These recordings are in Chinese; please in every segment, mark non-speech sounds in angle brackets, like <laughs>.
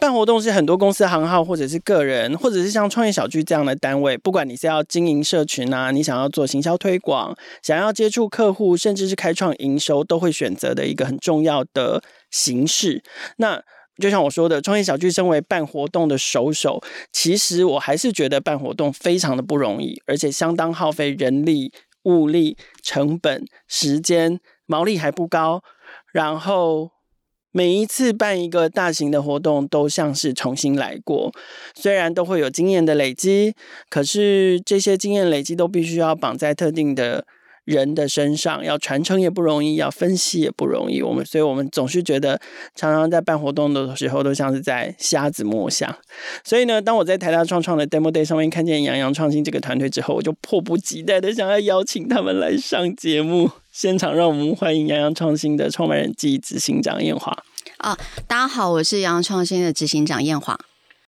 办活动是很多公司行号，或者是个人，或者是像创业小聚这样的单位，不管你是要经营社群啊，你想要做行销推广，想要接触客户，甚至是开创营收，都会选择的一个很重要的形式。那就像我说的，创业小聚身为办活动的首手，其实我还是觉得办活动非常的不容易，而且相当耗费人力、物力、成本、时间，毛利还不高，然后。每一次办一个大型的活动，都像是重新来过。虽然都会有经验的累积，可是这些经验累积都必须要绑在特定的人的身上，要传承也不容易，要分析也不容易。我们，所以我们总是觉得，常常在办活动的时候，都像是在瞎子摸象。所以呢，当我在台大创创的 Demo Day 上面看见洋洋创新这个团队之后，我就迫不及待的想要邀请他们来上节目。现场让我们欢迎洋洋创新的创办人暨执行长燕华。啊，大家好，我是洋洋创新的执行长燕华。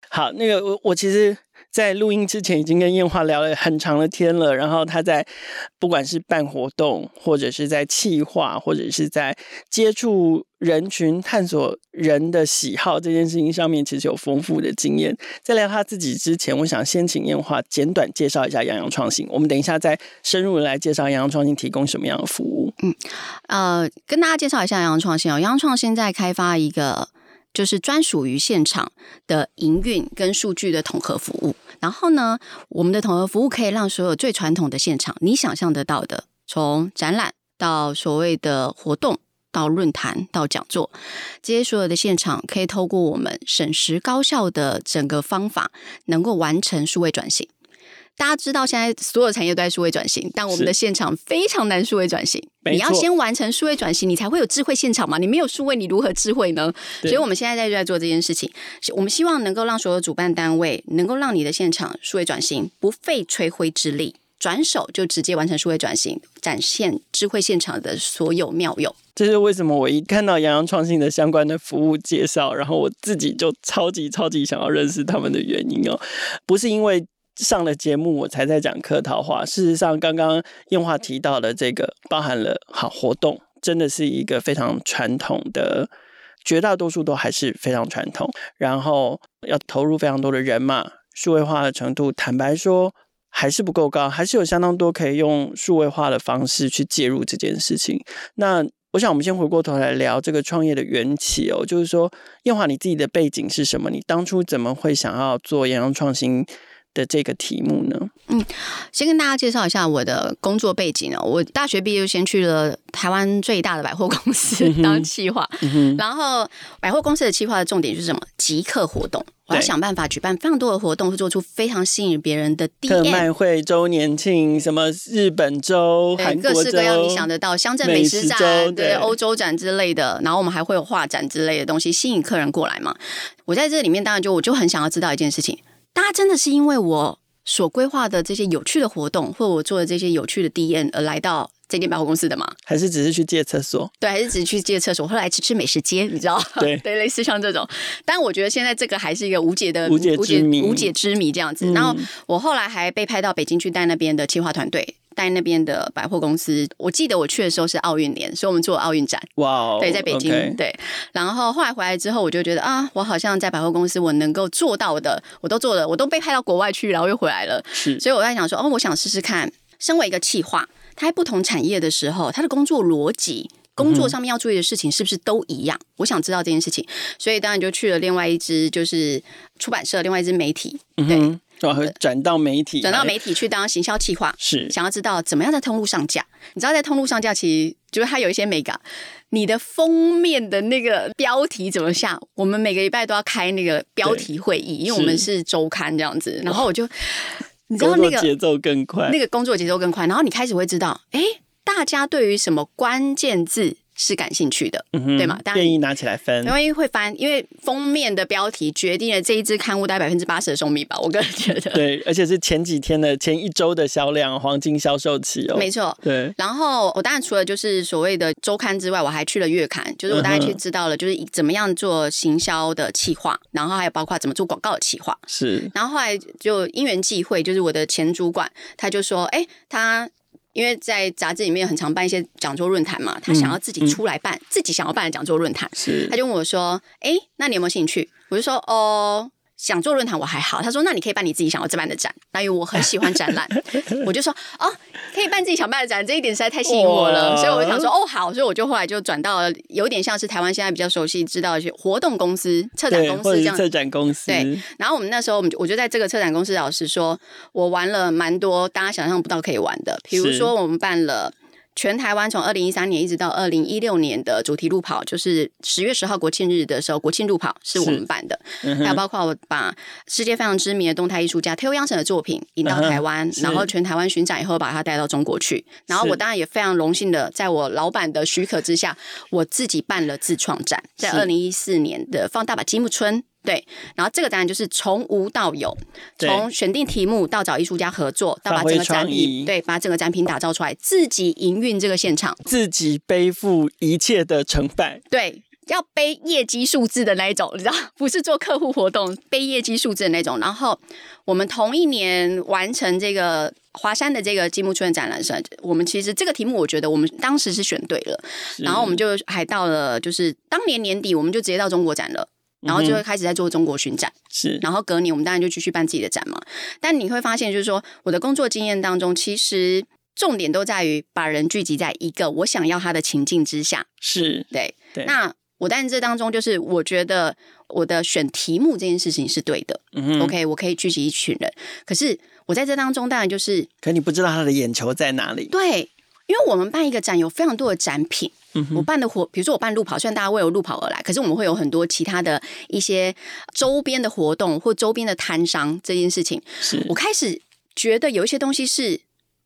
好，那个我我其实。在录音之前已经跟燕华聊了很长的天了，然后他在不管是办活动，或者是在企划，或者是在接触人群、探索人的喜好这件事情上面，其实有丰富的经验。在聊他自己之前，我想先请燕华简短介绍一下洋洋创新。我们等一下再深入的来介绍洋洋创新提供什么样的服务。嗯，呃，跟大家介绍一下洋洋创新哦。洋洋创新在开发一个。就是专属于现场的营运跟数据的统合服务。然后呢，我们的统合服务可以让所有最传统的现场，你想象得到的，从展览到所谓的活动，到论坛，到讲座，这些所有的现场，可以透过我们省时高效的整个方法，能够完成数位转型。大家知道，现在所有产业都在数位转型，但我们的现场非常难数位转型。你要先完成数位转型，你才会有智慧现场嘛？你没有数位，你如何智慧呢？所以我们现在在就在做这件事情。我们希望能够让所有主办单位能够让你的现场数位转型不费吹灰之力，转手就直接完成数位转型，展现智慧现场的所有妙用。这是为什么？我一看到洋洋创新的相关的服务介绍，然后我自己就超级超级想要认识他们的原因哦，不是因为。上了节目，我才在讲客套话。事实上，刚刚燕华提到的这个，包含了好活动，真的是一个非常传统的，绝大多数都还是非常传统。然后要投入非常多的人嘛，数位化的程度，坦白说还是不够高，还是有相当多可以用数位化的方式去介入这件事情。那我想，我们先回过头来聊这个创业的缘起哦，就是说，燕华你自己的背景是什么？你当初怎么会想要做扬扬创新？的这个题目呢？嗯，先跟大家介绍一下我的工作背景哦。我大学毕业就先去了台湾最大的百货公司当企划，嗯、然后百货公司的企划的重点是什么？即刻活动，我要想办法举办非常多的活动，会做出非常吸引别人的特卖会、周年庆，什么日本周、韩国式各样你想得到，乡镇美食展、食对欧洲展之类的。然后我们还会有画展之类的东西，吸引客人过来嘛。我在这里面当然就我就很想要知道一件事情。大家真的是因为我所规划的这些有趣的活动，或我做的这些有趣的 D N 而来到这间百货公司的吗？还是只是去借厕所？对，还是只是去借厕所？后来吃吃美食街，你知道？对 <laughs> 对，类似像这种。但我觉得现在这个还是一个无解的无解之谜，无解之谜这样子。嗯、然后我后来还被派到北京去带那边的企划团队。在那边的百货公司，我记得我去的时候是奥运年，所以我们做奥运展。哇，Wow, 对，在北京。Okay. 对，然后后来回来之后，我就觉得啊，我好像在百货公司，我能够做到的，我都做了，我都被派到国外去，然后又回来了。是，所以我在想说，哦，我想试试看，身为一个企划，他在不同产业的时候，他的工作逻辑、工作上面要注意的事情是不是都一样？嗯、我想知道这件事情，所以当然就去了另外一支，就是出版社，另外一支媒体。对。嗯转到媒体，转到媒体去当行销企划，是想要知道怎么样在通路上架。你知道在通路上架，其实就是它有一些美感。你的封面的那个标题怎么下？我们每个礼拜都要开那个标题会议，因为我们是周刊这样子。然后我就，你知道那个节奏更快，那个工作节奏更快。然后你开始会知道，哎，大家对于什么关键字？是感兴趣的，嗯、对吗？愿意拿起来翻，因为会翻，因为封面的标题决定了这一支刊物大概百分之八十的寿命吧，我个人觉得。对，而且是前几天的前一周的销量，黄金销售期哦。没错，对。然后我当然除了就是所谓的周刊之外，我还去了月刊，就是我大概去知道了，就是怎么样做行销的企划，然后还有包括怎么做广告的企划。是。然后后来就因缘际会，就是我的前主管他就说，哎，他。因为在杂志里面很常办一些讲座论坛嘛，他想要自己出来办，嗯嗯、自己想要办的讲座论坛，是他就问我说：“哎，那你有没有兴趣？”我就说：“哦。”想做论坛我还好，他说，那你可以办你自己想要自办的展，那因为我很喜欢展览，<laughs> 我就说哦，可以办自己想办的展，这一点实在太吸引我了，所以我就想说哦好，所以我就后来就转到了有点像是台湾现在比较熟悉知道一些活动公司、策展公司这样，策展公司。对。然后我们那时候我们就我就在这个策展公司，老实说，我玩了蛮多大家想象不到可以玩的，比如说我们办了。全台湾从二零一三年一直到二零一六年的主题路跑，就是十月十号国庆日的时候，国庆路跑是我们办的。嗯、还有包括我把世界非常知名的动态艺术家 Theo Jansen 的作品引到台湾，嗯、然后全台湾巡展以后把它带到中国去。然后我当然也非常荣幸的，在我老板的许可之下，我自己办了自创展，在二零一四年的放大把积木村。对，然后这个展览就是从无到有，从选定题目到找艺术家合作，到把整个展品，对，把整个展品打造出来，自己营运这个现场，自己背负一切的成败，对，要背业绩数字的那一种，你知道，不是做客户活动，背业绩数字的那种。然后我们同一年完成这个华山的这个积木村展览时，我们其实这个题目，我觉得我们当时是选对了，然后我们就还到了，就是当年年底，我们就直接到中国展了。然后就会开始在做中国巡展，是、嗯。然后隔年我们当然就继续办自己的展嘛。但你会发现，就是说我的工作经验当中，其实重点都在于把人聚集在一个我想要他的情境之下。是对。对。那我但是这当中，就是我觉得我的选题目这件事情是对的。嗯。OK，我可以聚集一群人。可是我在这当中，当然就是，可你不知道他的眼球在哪里。对。因为我们办一个展，有非常多的展品。嗯、我办的活，比如说我办路跑，虽然大家为了路跑而来，可是我们会有很多其他的一些周边的活动或周边的摊商这件事情。是我开始觉得有一些东西是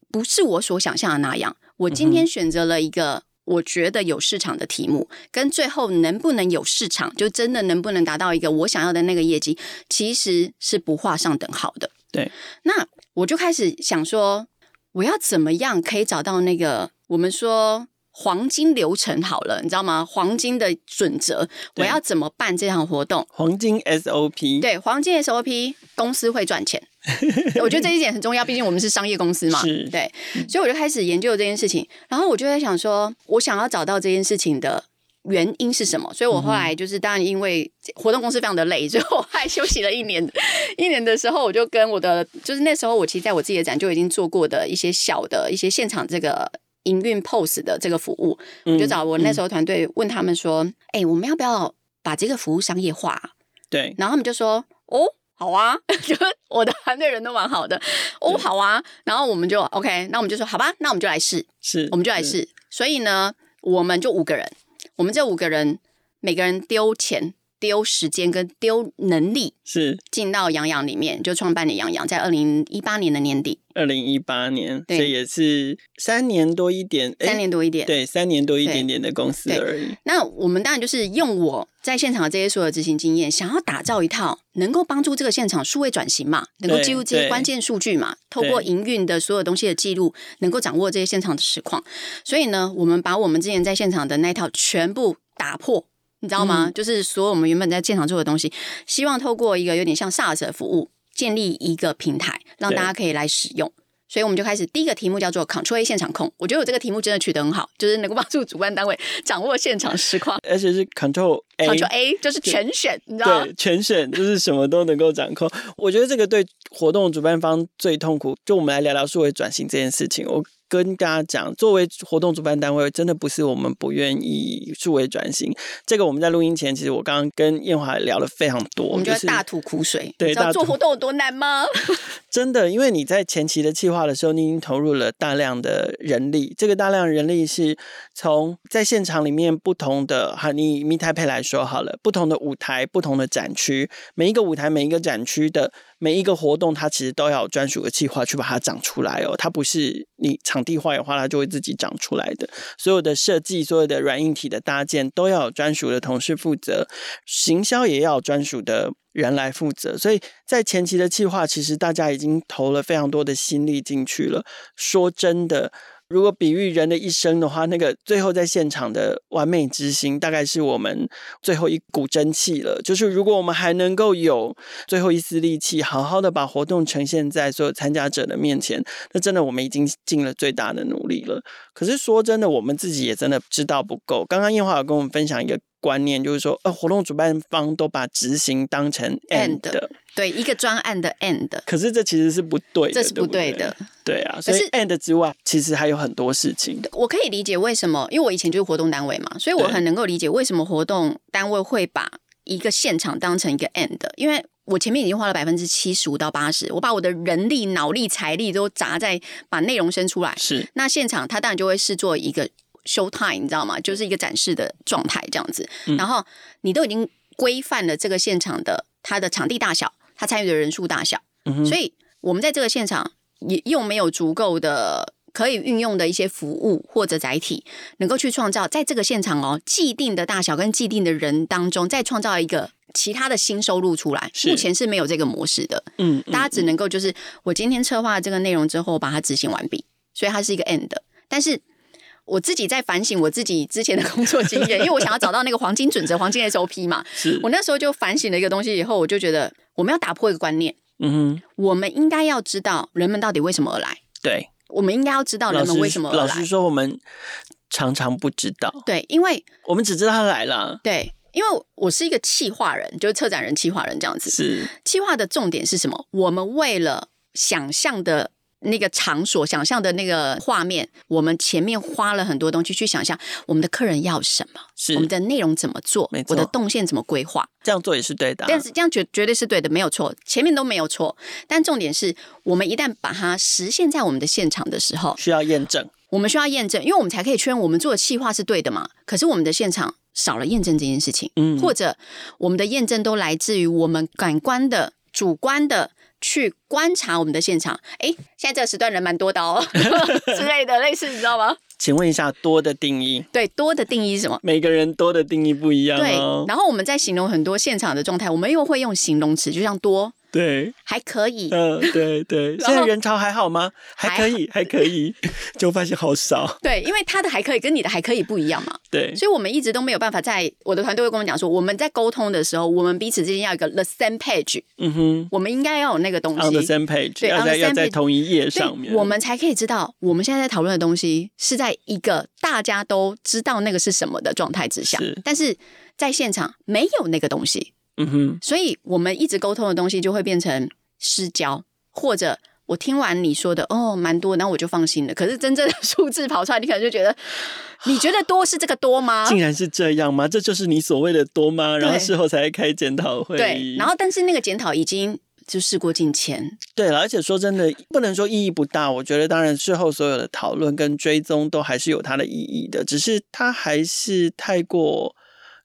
不是我所想象的那样。我今天选择了一个我觉得有市场的题目，嗯、跟最后能不能有市场，就真的能不能达到一个我想要的那个业绩，其实是不画上等号的。对，那我就开始想说，我要怎么样可以找到那个我们说。黄金流程好了，你知道吗？黄金的准则，我要怎么办这场活动？黄金 SOP，对，黄金 SOP，公司会赚钱。<laughs> 我觉得这一点很重要，毕竟我们是商业公司嘛。是，对，所以我就开始研究这件事情。然后我就在想说，我想要找到这件事情的原因是什么？所以我后来就是，当然因为活动公司非常的累，所以我还休息了一年。<laughs> 一年的时候，我就跟我的，就是那时候我其实在我自己的展就已经做过的一些小的一些现场这个。营运 POS 的这个服务，我就找我那时候团队问他们说：“哎、嗯嗯欸，我们要不要把这个服务商业化？”对，然后他们就说：“哦，好啊。<laughs> ”就我的团队人都蛮好的，哦，好啊。然后我们就 OK，那我们就说：“好吧，那我们就来试。”是，我们就来试。所以呢，我们就五个人，我们这五个人每个人丢钱。丢时间跟丢能力是进到洋洋里面，就创办了洋洋，在二零一八年的年底，二零一八年，对，这也是三年多一点，三年多一点，对，三年多一点点的公司而已。那我们当然就是用我在现场的这些所有执行经验，想要打造一套能够帮助这个现场数位转型嘛，能够记录这些关键数据嘛，透过营运的所有东西的记录，能够掌握这些现场的实况。所以呢，我们把我们之前在现场的那一套全部打破。你知道吗？嗯、就是所有我们原本在现场做的东西，希望透过一个有点像 SaaS 的服务，建立一个平台，让大家可以来使用。所以我们就开始第一个题目叫做 Control A 现场控。我觉得我这个题目真的取得很好，就是能够帮助主办单位掌握现场实况，而且是 Control A，Control A 就是全选，你知道吗？对，全选就是什么都能够掌控。我觉得这个对活动主办方最痛苦。就我们来聊聊数位转型这件事情。我。跟大家讲，作为活动主办单位，真的不是我们不愿意数位转型。这个我们在录音前，其实我刚刚跟燕华聊了非常多，我们觉得大吐苦水。对，你知道做活动有多难吗？<laughs> 真的，因为你在前期的计划的时候，你已经投入了大量的人力。这个大量人力是从在现场里面不同的哈，你以 Meet Taipei 来说好了，不同的舞台、不同的展区，每一个舞台、每一个展区的每一个活动，它其实都要有专属的计划去把它长出来哦。它不是你场地坏的话，它就会自己长出来的。所有的设计、所有的软硬体的搭建，都要有专属的同事负责，行销也要有专属的人来负责。所以在前期的计划，其实大家已经投了非常多的心力进去了。说真的。如果比喻人的一生的话，那个最后在现场的完美执行，大概是我们最后一股真气了。就是如果我们还能够有最后一丝力气，好好的把活动呈现在所有参加者的面前，那真的我们已经尽了最大的努力了。可是说真的，我们自己也真的知道不够。刚刚燕华有跟我们分享一个观念，就是说，呃，活动主办方都把执行当成 end。对，一个专案的 end，可是这其实是不对的，这是不对的。对，啊，所以 end 之外，其实还有很多事情。我可以理解为什么，因为我以前就是活动单位嘛，所以我很能够理解为什么活动单位会把一个现场当成一个 end。因为我前面已经花了百分之七十五到八十，我把我的人力、脑力、财力都砸在把内容生出来。是，那现场它当然就会视作一个 show time，你知道吗？就是一个展示的状态这样子。嗯、然后你都已经规范了这个现场的它的场地大小。他参与的人数大小，嗯，所以我们在这个现场也又没有足够的可以运用的一些服务或者载体，能够去创造在这个现场哦既定的大小跟既定的人当中，再创造一个其他的新收入出来。目前是没有这个模式的，嗯，大家只能够就是我今天策划这个内容之后把它执行完毕，所以它是一个 end。但是我自己在反省我自己之前的工作经验，因为我想要找到那个黄金准则、黄金 SOP 嘛，<laughs> 是我那时候就反省了一个东西以后，我就觉得。我们要打破一个观念，嗯哼，我们应该要知道人们到底为什么而来。对，我们应该要知道人们为什么而来。老实说，我们常常不知道。对，因为我们只知道他来了。对，因为我是一个企划人，就是策展人、企划人这样子。是，企划的重点是什么？我们为了想象的。那个场所，想象的那个画面，我们前面花了很多东西去想象我们的客人要什么，是我们的内容怎么做，我的动线怎么规划，这样做也是对的啊。但是这样绝绝对是对的，没有错，前面都没有错。但重点是我们一旦把它实现在我们的现场的时候，需要验证。我们需要验证，因为我们才可以确认我们做的计划是对的嘛。可是我们的现场少了验证这件事情，嗯，或者我们的验证都来自于我们感官的主观的。去观察我们的现场，哎，现在这个时段人蛮多的哦，<laughs> 之类的，类似，你知道吗？请问一下，多的定义？对，多的定义是什么？每个人多的定义不一样哦。对，然后我们在形容很多现场的状态，我们又会用形容词，就像多。对，还可以。嗯，对对。<laughs> 现在人潮还好吗？还可以，还可以。<laughs> 就发现好少。对，因为他的还可以跟你的还可以不一样嘛。对。所以我们一直都没有办法在我的团队会跟我们讲说，我们在沟通的时候，我们彼此之间要一个 the same page。嗯哼。我们应该要有那个东西。On the same page。对，要在要在同一页上面，我们才可以知道我们现在在讨论的东西是在一个大家都知道那个是什么的状态之下。是。但是在现场没有那个东西。嗯哼，所以我们一直沟通的东西就会变成失焦，或者我听完你说的哦，蛮多，然后我就放心了。可是真正的数字跑出来，你可能就觉得，<laughs> 你觉得多是这个多吗？竟然是这样吗？这就是你所谓的多吗？然后事后才开检讨会。对，然后但是那个检讨已经就事过境迁。对了，而且说真的，不能说意义不大。我觉得当然事后所有的讨论跟追踪都还是有它的意义的，只是它还是太过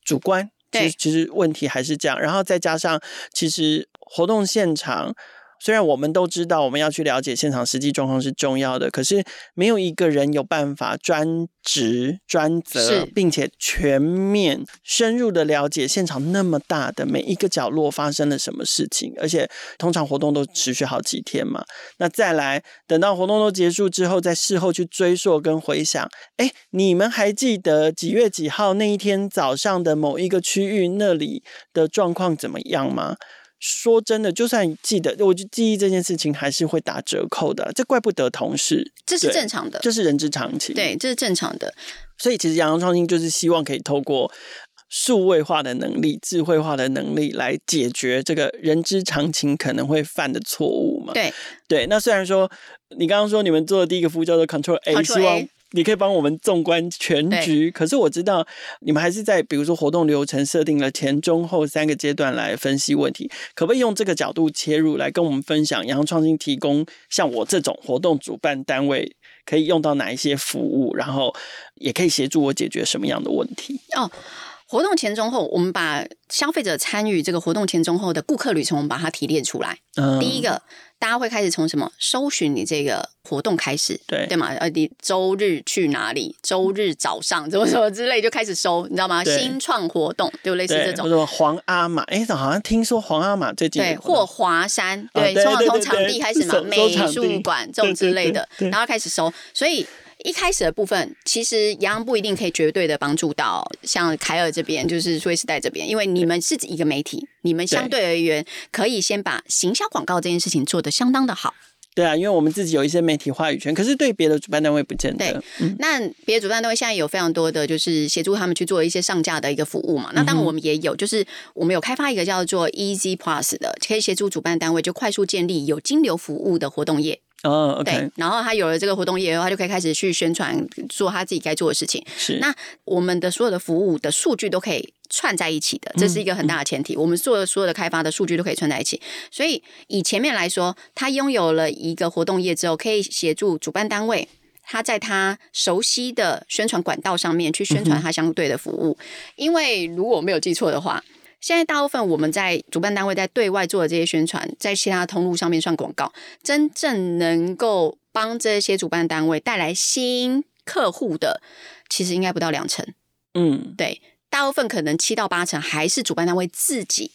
主观。其实其实问题还是这样，然后再加上，其实活动现场。虽然我们都知道我们要去了解现场实际状况是重要的，可是没有一个人有办法专职专责，并且全面深入的了解现场那么大的每一个角落发生了什么事情，而且通常活动都持续好几天嘛。那再来等到活动都结束之后，在事后去追溯跟回想，哎，你们还记得几月几号那一天早上的某一个区域那里的状况怎么样吗？说真的，就算记得，我就记忆这件事情还是会打折扣的，这怪不得同事，这是正常的，这是人之常情，对，这是正常的。所以其实阳洋创新就是希望可以透过数位化的能力、智慧化的能力来解决这个人之常情可能会犯的错误嘛。对对，那虽然说你刚刚说你们做的第一个服务叫做 Control A，希望。你可以帮我们纵观全局，可是我知道你们还是在比如说活动流程设定了前中后三个阶段来分析问题，可不可以用这个角度切入来跟我们分享？然后创新提供像我这种活动主办单位可以用到哪一些服务，然后也可以协助我解决什么样的问题？哦，活动前中后，我们把消费者参与这个活动前中后的顾客旅程，我们把它提炼出来。嗯，第一个，大家会开始从什么搜寻你这个活动开始，对对嘛？呃，你周日去哪里？周日早上怎么什么之类就开始搜，你知道吗？新创活动就类似这种。或者黄阿玛，哎，好像听说黄阿玛最近对，或华山，对，从从场地开始嘛，美术馆这种之类的，然后开始搜，所以。一开始的部分，其实杨洋不一定可以绝对的帮助到像凯尔这边，就是数位时代这边，因为你们是一个媒体，你们相对而言可以先把行销广告这件事情做得相当的好。对啊，因为我们自己有一些媒体话语权，可是对别的主办单位不见得。对，嗯、那别的主办单位现在有非常多的就是协助他们去做一些上架的一个服务嘛。那当然我们也有，就是我们有开发一个叫做 Easy Plus 的，可以协助主办单位就快速建立有金流服务的活动页。哦、oh，OK，对，然后他有了这个活动页以后，他就可以开始去宣传，做他自己该做的事情。是，那我们的所有的服务的数据都可以串在一起的，这是一个很大的前提。嗯、我们做的所有的开发的数据都可以串在一起，所以以前面来说，他拥有了一个活动页之后，可以协助主办单位，他在他熟悉的宣传管道上面去宣传他相对的服务。嗯、因为如果我没有记错的话。现在大部分我们在主办单位在对外做的这些宣传，在其他通路上面算广告，真正能够帮这些主办单位带来新客户的，其实应该不到两成。嗯，对，大部分可能七到八成还是主办单位自己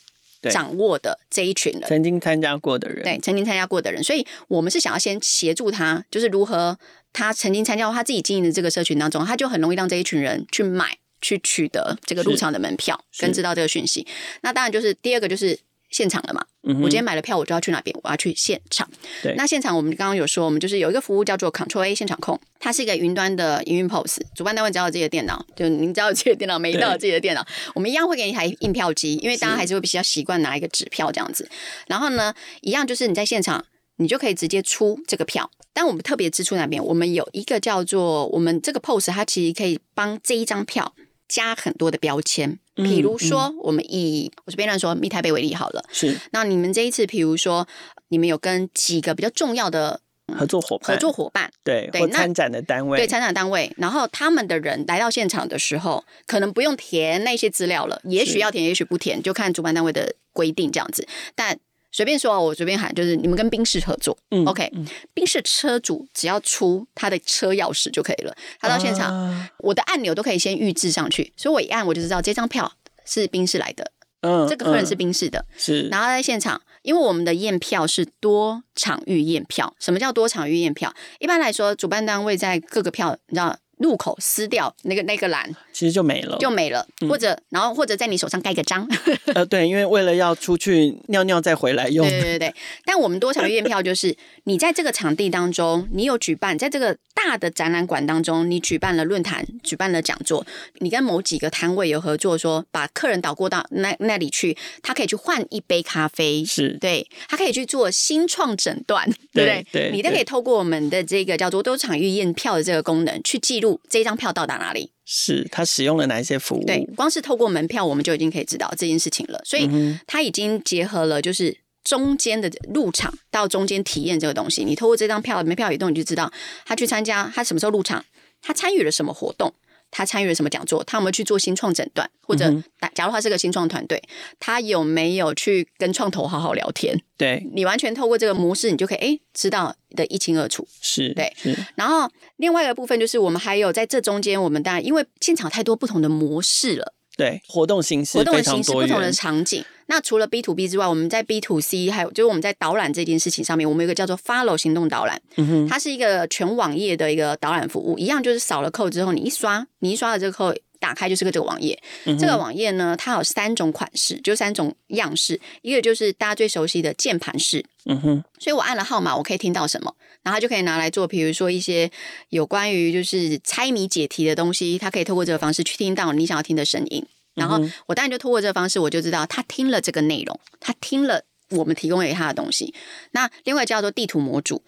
掌握的这一群人，曾经参加过的人，对，曾经参加过的人。所以我们是想要先协助他，就是如何他曾经参加过他自己经营的这个社群当中，他就很容易让这一群人去买。去取得这个入场的门票，跟知道这个讯息。那当然就是第二个就是现场了嘛。嗯，我今天买了票，我就要去哪边？我要去现场。对，那现场我们刚刚有说，我们就是有一个服务叫做 Control A 现场控，它是一个云端的营运 POS。主办单位只要有自己的电脑，<laughs> 就您只要有自己的电脑，每一道有自己的电脑，我们一样会给你一台印票机，因为大家还是会比较习惯拿一个纸票这样子。然后呢，一样就是你在现场，你就可以直接出这个票。但我们特别支出那边，我们有一个叫做我们这个 POS，它其实可以帮这一张票。加很多的标签，比如说，嗯。嗯、我们以我随便乱说，密台北为例好了。是，那你们这一次，比如说，你们有跟几个比较重要的合作伙伴，合作伙伴，对对，参展的单位，对参展单位，然后他们的人来到现场的时候，可能不用填那些资料了，也许要填，也许不填，就看主办单位的规定这样子，但。随便说，我随便喊，就是你们跟宾士合作，嗯，OK，宾士车主只要出他的车钥匙就可以了。他到现场，啊、我的按钮都可以先预置上去，所以我一按我就知道这张票是宾士来的，嗯，这个客人是宾士的，是。然后在现场，因为我们的验票是多场域验票，什么叫多场域验票？一般来说，主办单位在各个票，你知道。入口撕掉那个那个栏，其实就没了，就没了。或者，然后或者在你手上盖个章。<laughs> 呃，对，因为为了要出去尿尿再回来用。对对对。但我们多场验票就是，你在这个场地当中，你有举办，在这个大的展览馆当中，你举办了论坛，举办了讲座，你跟某几个摊位有合作，说把客人导过到那那里去，他可以去换一杯咖啡，是对，他可以去做新创诊断，对不对？对，你都可以透过我们的这个叫做多场域验票的这个功能去记录。这张票到达哪里？是他使用了哪一些服务？对，光是透过门票，我们就已经可以知道这件事情了。所以，他已经结合了就是中间的入场到中间体验这个东西。你透过这张票门票移动，你就知道他去参加，他什么时候入场，他参与了什么活动。他参与了什么讲座？他有没有去做新创诊断？或者，假如他是个新创团队，他有没有去跟创投好好聊天？对，你完全透过这个模式，你就可以哎知道的一清二楚。是对，是。然后另外一个部分就是，我们还有在这中间，我们当然因为现场太多不同的模式了。对，活动形式、活动的形式不同的场景。那除了 B to B 之外，我们在 B to C 还有就是我们在导览这件事情上面，我们有一个叫做 Follow 行动导览，嗯哼，它是一个全网页的一个导览服务，一样就是扫了扣之后，你一刷，你一刷了这个扣打开就是个这个网页。嗯、这个网页呢，它有三种款式，就三种样式，一个就是大家最熟悉的键盘式，嗯哼，所以我按了号码，我可以听到什么，然后就可以拿来做，比如说一些有关于就是猜谜解题的东西，它可以透过这个方式去听到你想要听的声音。然后我当然就通过这个方式，我就知道他听了这个内容，他听了我们提供给他的东西。那另外叫做地图模组，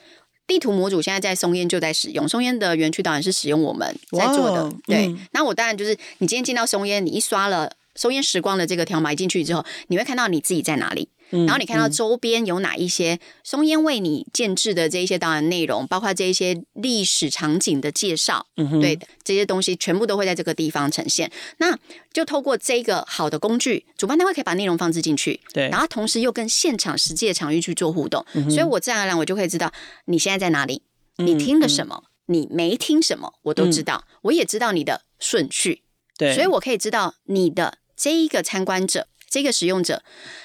地图模组现在在松烟就在使用，松烟的园区导演是使用我们在做的。对，那我当然就是你今天进到松烟，你一刷了收烟时光的这个条码进去之后，你会看到你自己在哪里。然后你看到周边有哪一些松烟为你建制的这一些导览内容，包括这一些历史场景的介绍，嗯，对，这些东西全部都会在这个地方呈现。那就透过这个好的工具，主办单位可以把内容放置进去，对，然后同时又跟现场实际的场域去做互动，嗯，所以我自然而然我就可以知道你现在在哪里，你听了什么，嗯，你没听什么，我都知道，嗯，我也知道你的顺序，对，所以我可以知道你的这一个参观者。这个使用者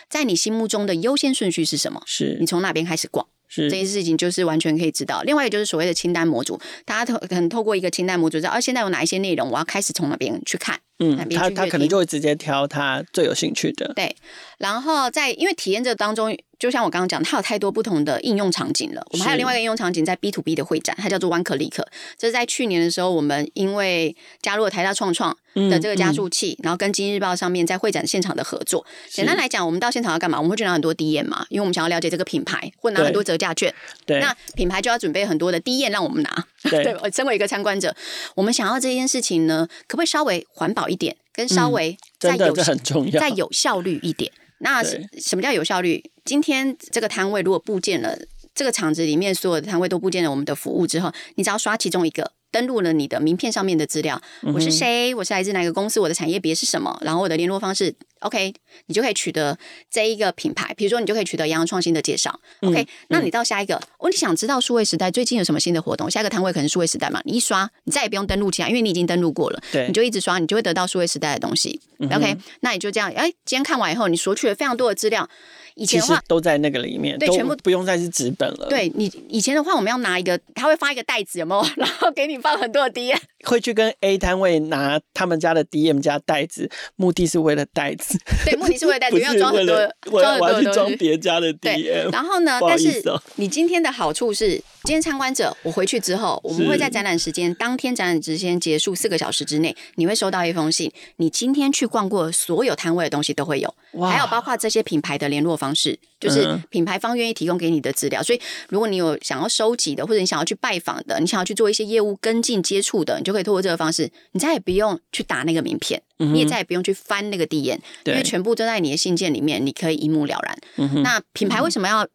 在你心目中的优先顺序是什么？是你从哪边开始逛？是这件事情就是完全可以知道。另外一个就是所谓的清单模组，大家透可能透过一个清单模组知道，啊，现在有哪一些内容，我要开始从哪边去看。嗯，他他可能就会直接挑他最有兴趣的。对，然后在因为体验这当中，就像我刚刚讲，它有太多不同的应用场景了。我们还有另外一个应用场景在 B to B 的会展，它叫做 One Click。这是在去年的时候，我们因为加入了台大创创的这个加速器，嗯嗯、然后跟今日报上面在会展现场的合作。简单来讲，我们到现场要干嘛？我们会去拿很多 D 验嘛，因为我们想要了解这个品牌，或拿很多折价券。对，那品牌就要准备很多的 D 验让我们拿。对，对，身为一个参观者，我们想要这件事情呢，可不可以稍微环保一点？跟稍微再有、嗯、再有效率一点，<laughs> 那什么叫有效率？今天这个摊位如果布建了，这个厂子里面所有的摊位都布建了我们的服务之后，你只要刷其中一个。登录了你的名片上面的资料，我是谁？我是来自哪个公司？我的产业别是什么？然后我的联络方式，OK，你就可以取得这一个品牌。比如说，你就可以取得洋洋创新的介绍，OK、嗯。那你到下一个，我、嗯、你想知道数位时代最近有什么新的活动？下一个摊位可能数位时代嘛？你一刷，你再也不用登录起来，因为你已经登录过了。对，你就一直刷，你就会得到数位时代的东西。OK，、嗯、那你就这样，哎，今天看完以后，你索取了非常多的资料。以前的话都在那个里面，对，全部不用再是纸本了。对你以前的话，我们要拿一个，他会发一个袋子，有没有？<laughs> 然后给你放很多的 DM，会去跟 A 摊位拿他们家的 DM 加袋子，目的是为了袋子。对，目的是为了袋子，<laughs> 不是装很多，装很多东西，装别家的 DM。然后呢，但是你今天的好处是，今天参观者我回去之后，我们会在展览时间当天展览时间结束四个小时之内，你会收到一封信，你今天去逛过所有摊位的东西都会有，还有包括这些品牌的联络方式。就是品牌方愿意提供给你的资料，所以如果你有想要收集的，或者你想要去拜访的，你想要去做一些业务跟进接触的，你就可以透过这个方式，你再也不用去打那个名片，嗯、你也再也不用去翻那个 DM，因为全部都在你的信件里面，你可以一目了然。嗯、那品牌为什么要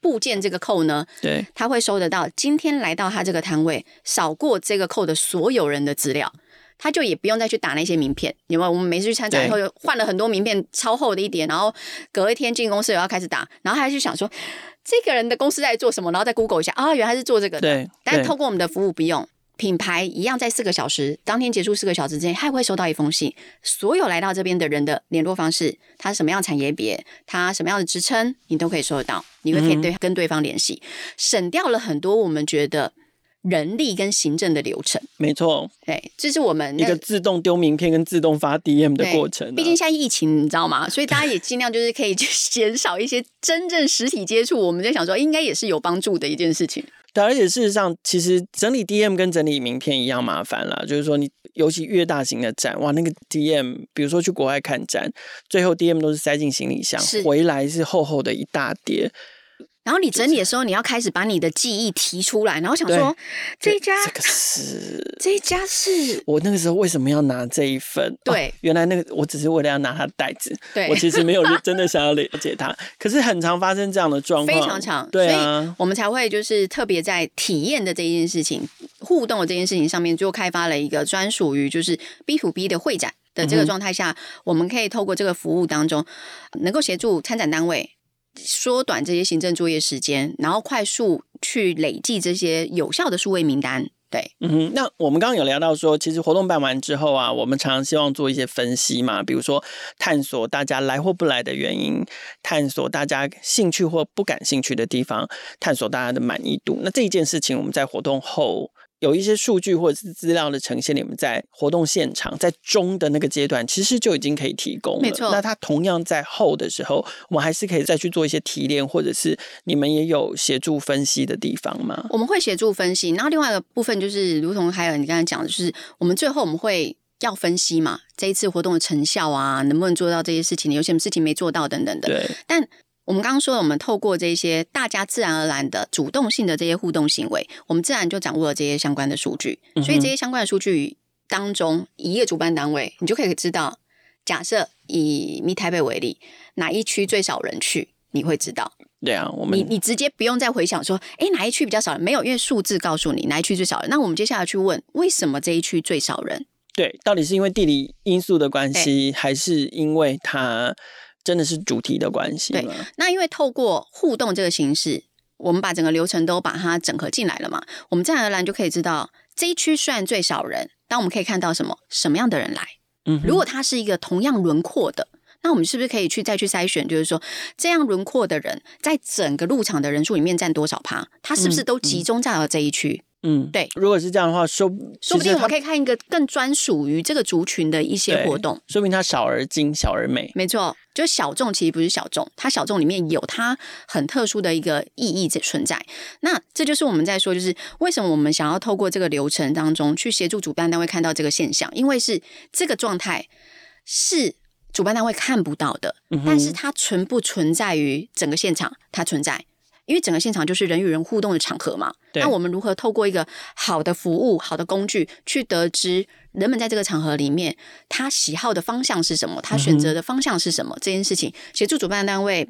布建这个扣呢？对，他会收得到今天来到他这个摊位扫过这个扣的所有人的资料。他就也不用再去打那些名片，因为我们每次去参展以后，又换了很多名片，超厚的一叠，然后隔一天进公司又要开始打，然后他还去想说这个人的公司在做什么，然后再 Google 一下啊，原来是做这个的。对，但是透过我们的服务不用，品牌一样在四个小时当天结束四个小时之内，他也会收到一封信，所有来到这边的人的联络方式，他什么样产业别，他什么样的职称，你都可以收得到，你会可以对跟对方联系，嗯，省掉了很多我们觉得。人力跟行政的流程，没错，对，这是我们一个自动丢名片跟自动发 DM 的过程啊。毕竟现在疫情，你知道吗？<laughs> 所以大家也尽量就是可以去减少一些真正实体接触。我们在想说，应该也是有帮助的一件事情。对，而且事实上，其实整理 DM 跟整理名片一样麻烦啦。就是说，你尤其越大型的展，哇，那个 DM，比如说去国外看展，最后 DM 都是塞进行李箱，回来是厚厚的一大叠。然后你整理的时候，你要开始把你的记忆提出来，然后想说这一家这个是这一家是我那个时候为什么要拿这一份？对，哦、原来那个我只是为了要拿它袋子，对，我其实没有真的想要了解它。可是很常发生这样的状况，非常常，对啊，所以我们才会就是特别在体验的这件事情、互动的这件事情上面，就开发了一个专属于就是 B to B 的会展的这个状态下、嗯，我们可以透过这个服务当中，能够协助参展单位。缩短这些行政作业时间，然后快速去累计这些有效的数位名单。对，嗯哼。那我们刚刚有聊到说，其实活动办完之后啊，我们常常希望做一些分析嘛，比如说探索大家来或不来的原因，探索大家兴趣或不感兴趣的地方，探索大家的满意度。那这一件事情，我们在活动后。有一些数据或者是资料的呈现，你们在活动现场在中的那个阶段，其实就已经可以提供了。没错。那它同样在后的时候，我们还是可以再去做一些提炼，或者是你们也有协助分析的地方吗？我们会协助分析。然后另外一个部分就是，如同还有你刚才讲的，就是我们最后我们会要分析嘛，这一次活动的成效啊，能不能做到这些事情，有什么事情没做到等等的。对。但我们刚刚说了，我们透过这些大家自然而然的主动性的这些互动行为，我们自然就掌握了这些相关的数据。所以这些相关的数据当中，一个主办单位，你就可以知道假设以咪台北为例，哪一区最少人去，你会知道。对啊，我们你你直接不用再回想说，哎，哪一区比较少人？没有，因为数字告诉你哪一区最少人。那我们接下来去问，为什么这一区最少人？对，到底是因为地理因素的关系，还是因为它真的是主题的关系？对，那因为透过互动这个形式，我们把整个流程都把它整合进来了嘛，我们自然而然就可以知道这一区虽然最少人，但我们可以看到什么什么样的人来。嗯，如果他是一个同样轮廓的，那我们是不是可以去再去筛选？就是说，这样轮廓的人在整个入场的人数里面占多少趴？他是不是都集中在了这一区？嗯嗯，对。如果是这样的话，说说不定我们可以看一个更专属于这个族群的一些活动。说明它小而精，小而美。没错，就小众其实不是小众，它小众里面有它很特殊的一个意义在存在。那这就是我们在说，就是为什么我们想要透过这个流程当中去协助主办单位看到这个现象，因为是这个状态是主办单位看不到的，嗯、但是它存不存在于整个现场？它存在。因为整个现场就是人与人互动的场合嘛，那我们如何透过一个好的服务、好的工具，去得知人们在这个场合里面他喜好的方向是什么，他选择的方向是什么？嗯、这件事情，协助主办单位，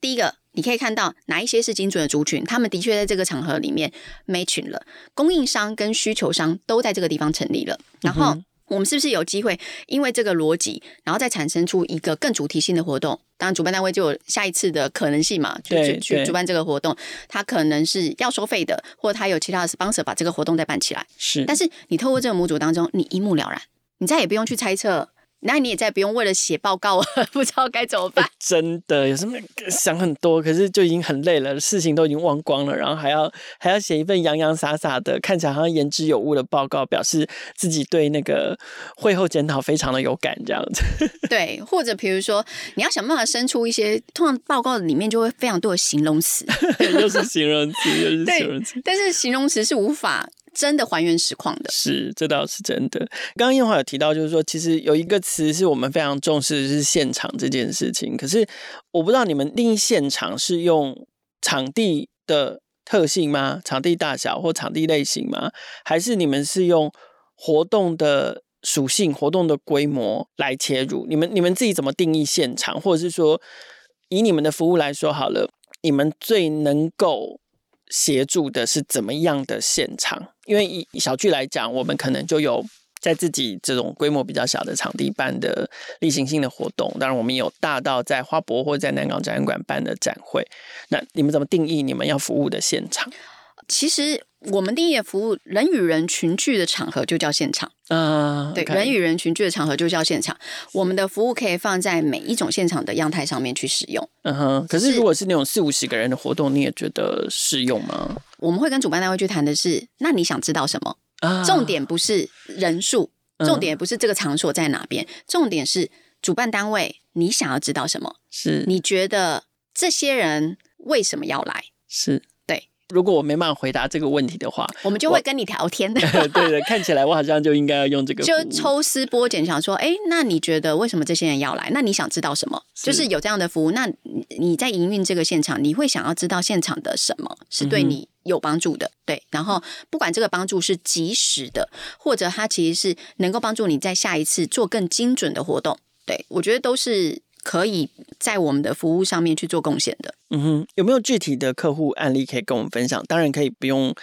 第一个你可以看到哪一些是精准的族群，他们的确在这个场合里面 match 了，供应商跟需求商都在这个地方成立了，然后。嗯我们是不是有机会，因为这个逻辑，然后再产生出一个更主题性的活动？当然，主办单位就有下一次的可能性嘛，去去主办这个活动，它可能是要收费的，或者他有其他的 sponsor 把这个活动再办起来。是，但是你透过这个模组当中，你一目了然，你再也不用去猜测。那你也再不用为了写报告 <laughs> 不知道该怎么办。欸，真的有什么想很多，可是就已经很累了，事情都已经忘光了，然后还要还要写一份洋洋洒洒的，看起来好像言之有物的报告，表示自己对那个会后检讨非常的有感，这样子。<laughs> 对，或者比如说你要想办法生出一些，通常报告里面就会非常多的形容词，<laughs> 又是形容词，又是形容词，但是形容词是无法。真的还原实况的，是，这倒是真的。刚刚彦华有提到，就是说，其实有一个词是我们非常重视的是现场这件事情。可是我不知道你们定义现场是用场地的特性吗？场地大小或场地类型吗？还是你们是用活动的属性、活动的规模来切入？你们你们自己怎么定义现场？或者是说，以你们的服务来说好了，你们最能够协助的是怎么样的现场？因为以小聚来讲，我们可能就有在自己这种规模比较小的场地办的例行性的活动。当然，我们也有大到在花博或在南港展览馆办的展会。那你们怎么定义你们要服务的现场？其实我们定义的服务，人与人群聚的场合就叫现场。啊，对，人与人群聚的场合就叫现场。我们的服务可以放在每一种现场的样态上面去使用。嗯哼，可是如果是那种四五十个人的活动，你也觉得适用吗？我们会跟主办单位去谈的是，那你想知道什么？啊，重点不是人数，重点不是这个场所在哪边，嗯，重点是主办单位你想要知道什么？是你觉得这些人为什么要来？是。如果我没办法回答这个问题的话，我们就会跟你聊天的。<laughs> 对的，看起来我好像就应该要用这个，<laughs> 就抽丝剥茧，想说，哎，那你觉得为什么这些人要来？那你想知道什么？是就是有这样的服务，那你在营运这个现场，你会想要知道现场的什么是对你有帮助的？嗯、对，然后不管这个帮助是及时的，或者它其实是能够帮助你在下一次做更精准的活动。对，我觉得都是。可以在我们的服务上面去做贡献的。嗯哼，有没有具体的客户案例可以跟我们分享？当然可以不用，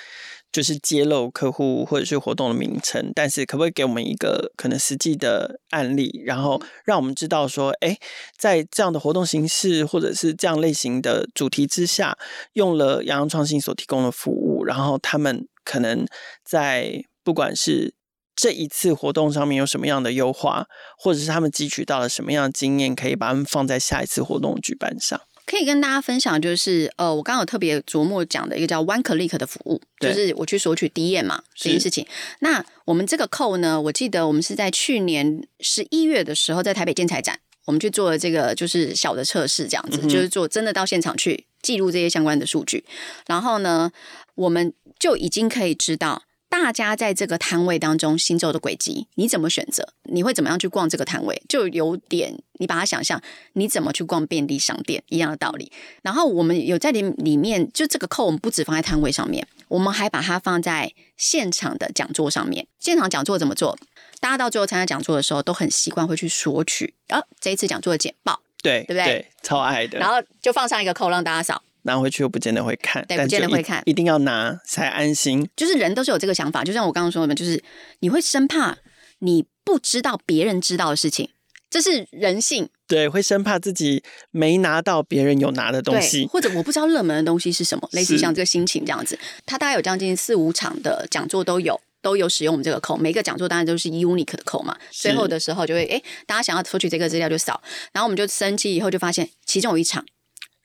就是揭露客户或者是活动的名称，但是可不可以给我们一个可能实际的案例，然后让我们知道说，哎，在这样的活动形式或者是这样类型的主题之下，用了洋洋创新所提供的服务，然后他们可能在不管是这一次活动上面有什么样的优化，或者是他们汲取到了什么样的经验，可以把他们放在下一次活动举办上。可以跟大家分享，就是呃，我刚刚有特别琢磨讲的一个叫 One Click 的服务，就是我去索取 DM 嘛这件事情。那我们这个扣呢，我记得我们是在去年十一月的时候，在台北建材展，我们去做了这个就是小的测试，这样子，嗯、就是做真的到现场去记录这些相关的数据，然后呢，我们就已经可以知道。大家在这个摊位当中行走的轨迹，你怎么选择？你会怎么样去逛这个摊位？就有点你把它想象，你怎么去逛便利商店一样的道理。然后我们有在里里面，就这个扣，我们不止放在摊位上面，我们还把它放在现场的讲座上面。现场讲座怎么做？大家到最后参加讲座的时候，都很习惯会去索取，然、哦、后这一次讲座的简报，对对不对？对，超爱的。然后就放上一个扣让大家扫，拿回去又不见得会看，对，不见得会看，一定要拿才安心。就是人都是有这个想法，就像我刚刚说的，就是你会生怕你不知道别人知道的事情，这是人性。对，会生怕自己没拿到别人有拿的东西，或者我不知道热门的东西是什么，<laughs> 类似像这个心情这样子。他大概有将近四五场的讲座都有。都有使用我们这个扣，每个讲座当然都是 unique 的扣嘛。最后的时候就会，哎，大家想要抽取这个资料就扫，然后我们就升级以后就发现，其中有一场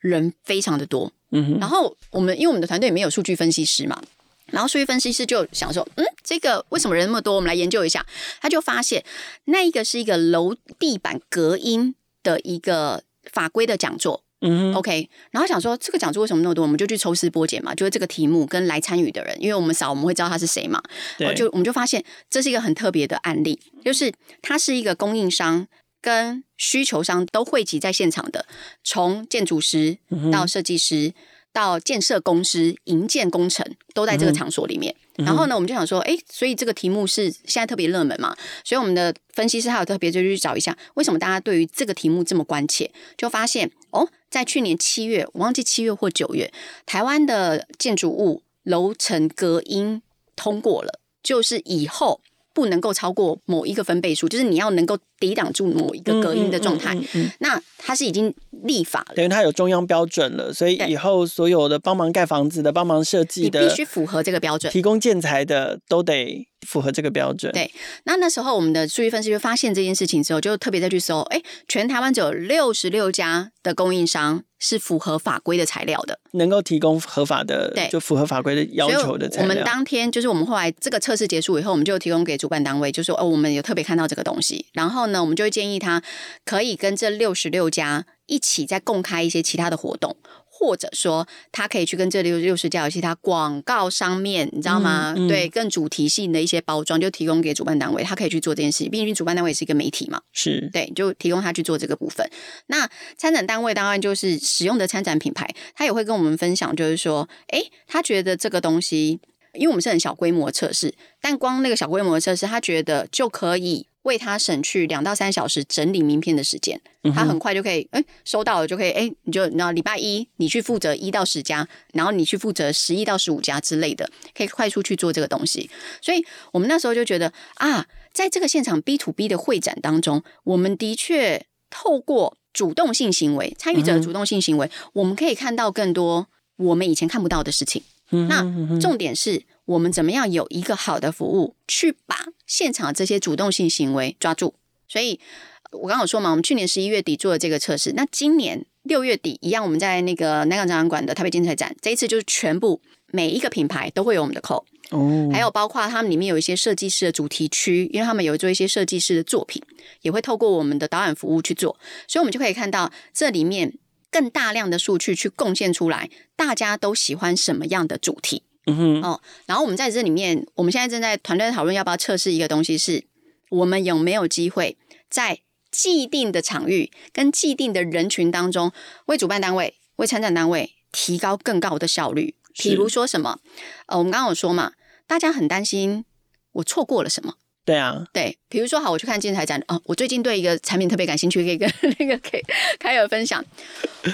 人非常的多，嗯哼，然后我们因为我们的团队里面有数据分析师嘛，然后数据分析师就想说，嗯，这个为什么人那么多？我们来研究一下，他就发现那一个是一个楼地板隔音的一个法规的讲座。嗯，OK，然后想说这个讲座为什么那么多，我们就去抽丝剥茧嘛，就是这个题目跟来参与的人，因为我们扫我们会知道他是谁嘛，然后就我们就发现这是一个很特别的案例，就是他是一个供应商跟需求商都汇集在现场的，从建筑师到设计师。到建设公司、营建工程都在这个场所里面。嗯、然后呢，我们就想说，哎，所以这个题目是现在特别热门嘛？所以我们的分析师还有特别就去找一下，为什么大家对于这个题目这么关切？就发现哦，在去年七月，我忘记七月或九月，台湾的建筑物楼层隔音通过了，就是以后。不能够超过某一个分贝数，就是你要能够抵挡住某一个隔音的状态。那它是已经立法了，等于它有中央标准了，所以以后所有的帮忙盖房子的、帮忙设计的，你必须符合这个标准，提供建材的都得符合这个标准。对，那那时候我们的数据分析就发现这件事情之后，就特别再去搜，哎，全台湾只有六十六家的供应商。是符合法规的材料的，能够提供合法的，对，就符合法规的要求的材料。我们当天就是我们后来这个测试结束以后，我们就提供给主办单位，就说哦，我们有特别看到这个东西，然后呢，我们就会建议他可以跟这六十六家一起再共开一些其他的活动。或者说，他可以去跟这六六十家有其他广告上面，你知道吗？嗯嗯、对，更主题性的一些包装，就提供给主办单位，他可以去做这件事。毕竟主办单位也是一个媒体嘛，是对，就提供他去做这个部分。那参展单位当然就是使用的参展品牌，他也会跟我们分享，就是说，哎，他觉得这个东西，因为我们是很小规模测试，但光那个小规模测试，他觉得就可以。为他省去两到三小时整理名片的时间，他很快就可以，哎，收到了就可以，哎，你就那礼拜一你去负责一到十家，然后你去负责十一到十五家之类的，可以快速去做这个东西。所以我们那时候就觉得啊，在这个现场 B to B 的会展当中，我们的确透过主动性行为，参与者的主动性行为，我们可以看到更多我们以前看不到的事情。那重点是。我们怎么样有一个好的服务，去把现场这些主动性行为抓住？所以我刚刚有说嘛，我们去年十一月底做了这个测试，那今年六月底一样，我们在那个南港展览馆的台北建材展，这一次就是全部每一个品牌都会有我们的扣哦，还有包括他们里面有一些设计师的主题区，因为他们有做一些设计师的作品，也会透过我们的导览服务去做，所以我们就可以看到这里面更大量的数据去贡献出来，大家都喜欢什么样的主题。嗯哼，哦，然后我们在这里面，我们现在正在团队讨论要不要测试一个东西，是我们有没有机会在既定的场域跟既定的人群当中，为主办单位、为参展单位提高更高的效率。比如说什么？呃，我们刚刚有说嘛，大家很担心我错过了什么。对啊，对，比如说好，我去看建材展哦，我最近对一个产品特别感兴趣，可以跟 <laughs> 那个可以凯尔分享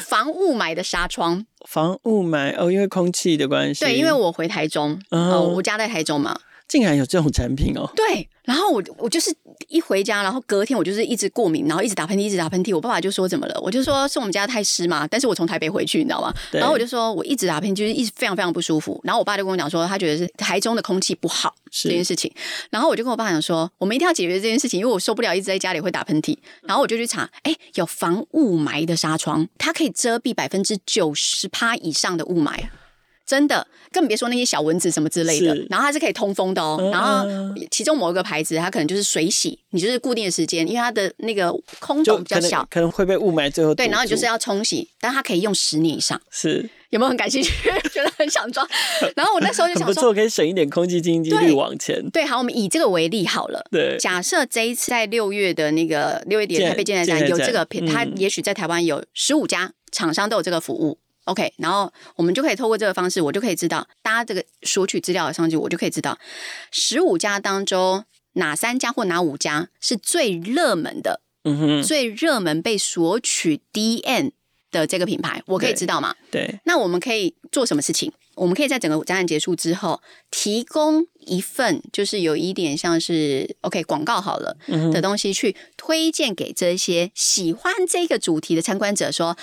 防雾霾的纱窗。防雾霾哦，因为空气的关系。对，因为我回台中，哦，呃，我家在台中嘛。竟然有这种产品哦！对，然后我我就是一回家，然后隔天我就是一直过敏，然后一直打喷嚏，一直打喷嚏。我爸爸就说怎么了？我就说是我们家太湿嘛。但是我从台北回去，你知道吗？然后我就说我一直打喷嚏，就是一直非常非常不舒服。然后我爸就跟我讲说，他觉得是台中的空气不好这件事情。然后我就跟我爸讲说，我们一定要解决这件事情，因为我受不了一直在家里会打喷嚏。然后我就去查，哎，有防雾霾的纱窗，它可以遮蔽百分之九十趴以上的雾霾。真的，更别说那些小蚊子什么之类的。然后它是可以通风的哦。嗯、然后其中某一个牌子，它可能就是水洗，你就是固定的时间，因为它的那个空洞比较小，可能，可能会被雾霾最后对。然后你就是要冲洗，但它可以用十年以上。是有没有很感兴趣？<laughs> 觉得很想装。然后我那时候就想说，不错，可以省一点空气清净率往前。对，好，我们以这个为例好了。对，假设这一次在六月的那个六月底的台北建材展有这个品，它也许在台湾有十五家厂商都有这个服务。OK，然后我们就可以透过这个方式，我就可以知道，大家这个索取资料的上去，我就可以知道十五家当中哪三家或哪五家是最热门的？嗯哼，最热门被索取 DN 的这个品牌，我可以知道吗？对，那我们可以做什么事情？我们可以在整个展览结束之后，提供一份就是有一点像是 OK 广告好了的东西，去推荐给这些喜欢这个主题的参观者，说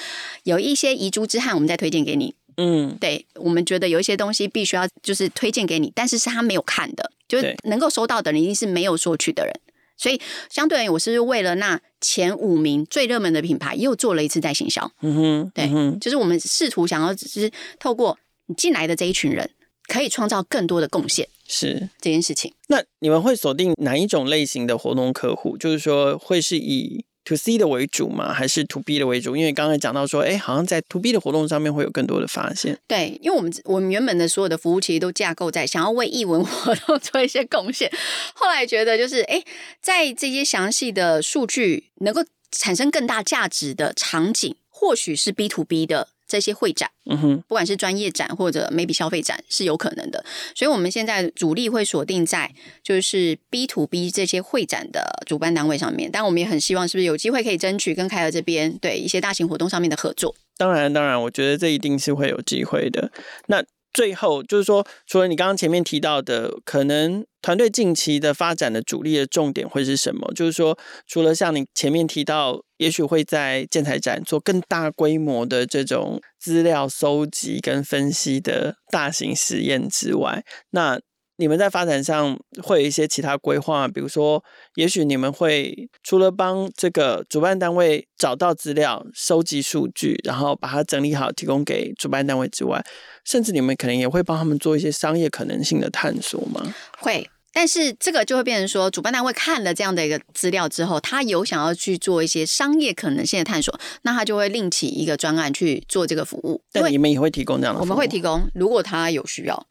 有一些遗珠之憾，我们再推荐给你。嗯，对，我们觉得有一些东西必须要就是推荐给你，但是是他没有看的，就是能够收到的人一定是没有索取的人。所以，相对而言，我是为了那前五名最热门的品牌，又做了一次再行销。嗯哼，对，嗯、就是我们试图想要，只是透过你进来的这一群人，可以创造更多的贡献。是这件事情。那你们会锁定哪一种类型的活动客户？就是说，会是以。To C 的为主吗？还是 To B 的为主？因为刚才讲到说，哎，好像在 To B 的活动上面会有更多的发现。对，因为我们我们原本的所有的服务其实都架构在想要为艺文活动 <laughs> 做一些贡献。后来觉得就是，哎，在这些详细的数据能够产生更大价值的场景，或许是 B to B 的。这些会展，嗯哼，不管是专业展或者 maybe 消费展是有可能的，所以我们现在主力会锁定在就是 B to B 这些会展的主办单位上面，但我们也很希望是不是有机会可以争取跟凯尔这边对一些大型活动上面的合作。当然，当然，我觉得这一定是会有机会的。那。最后就是说，除了你刚刚前面提到的，可能团队近期的发展的主力的重点会是什么？就是说，除了像你前面提到，也许会在建材展做更大规模的这种资料搜集跟分析的大型实验之外，那。你们在发展上会有一些其他规划，比如说，也许你们会除了帮这个主办单位找到资料、收集数据，然后把它整理好，提供给主办单位之外，甚至你们可能也会帮他们做一些商业可能性的探索吗？会。但是这个就会变成说，主办单位看了这样的一个资料之后，他有想要去做一些商业可能性的探索，那他就会另起一个专案去做这个服务。但你们也会提供这样的服务？我们会提供，如果他有需要。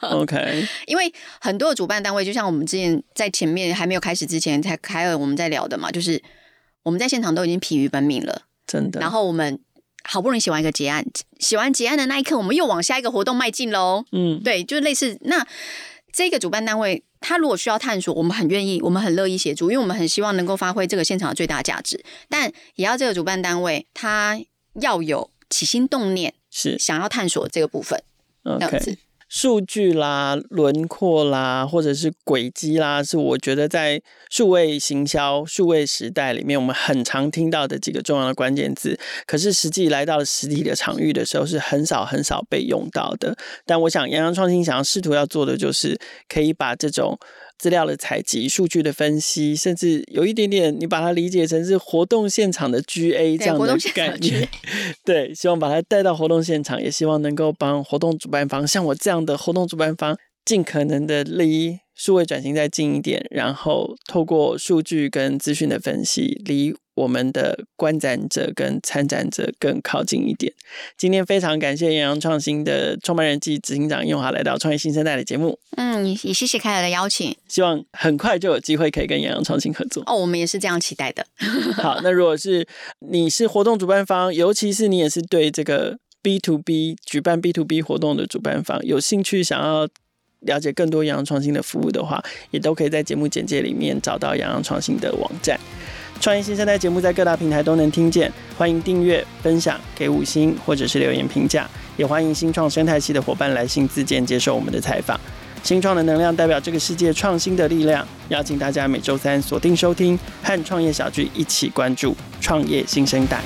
OK。<laughs> 因为很多的主办单位，就像我们之前在前面还没有开始之前才开了我们在聊的嘛，就是我们在现场都已经疲于奔命了，真的。然后我们好不容易写完一个结案，写完结案的那一刻，我们又往下一个活动迈进喽。嗯，对，就类似那。这个主办单位，他如果需要探索，我们很愿意，我们很乐意协助，因为我们很希望能够发挥这个现场的最大价值。但也要这个主办单位，他要有起心动念，是想要探索这个部分，这样子。数据啦、轮廓啦，或者是轨迹啦，是我觉得在数位行销、数位时代里面，我们很常听到的几个重要的关键字。可是实际来到了实体的场域的时候，是很少很少被用到的。但我想，杨洋创新想要试图要做的，就是可以把这种。资料的采集、数据的分析，甚至有一点点，你把它理解成是活动现场的 GA 这样的感觉。<laughs> 对，希望把它带到活动现场，也希望能够帮活动主办方，像我这样的活动主办方，尽可能的离数位转型再近一点，然后透过数据跟资讯的分析，离。我们的观展者跟参展者更靠近一点。今天非常感谢杨洋创新的创办人暨执行长易永华来到创业新生代的节目。嗯，也谢谢凯尔的邀请。希望很快就有机会可以跟杨洋创新合作。哦，我们也是这样期待的。好，<laughs> 那如果是你是活动主办方，尤其是你也是对这个 B to B 举办 B to B 活动的主办方有兴趣，想要了解更多洋洋创新的服务的话，也都可以在节目简介里面找到洋洋创新的网站。创业新生代节目在各大平台都能听见，欢迎订阅、分享、给五星或者是留言评价，也欢迎新创生态系的伙伴来信自荐接受我们的采访。新创的能量代表这个世界创新的力量，邀请大家每周三锁定收听，和创业小聚一起关注创业新生代。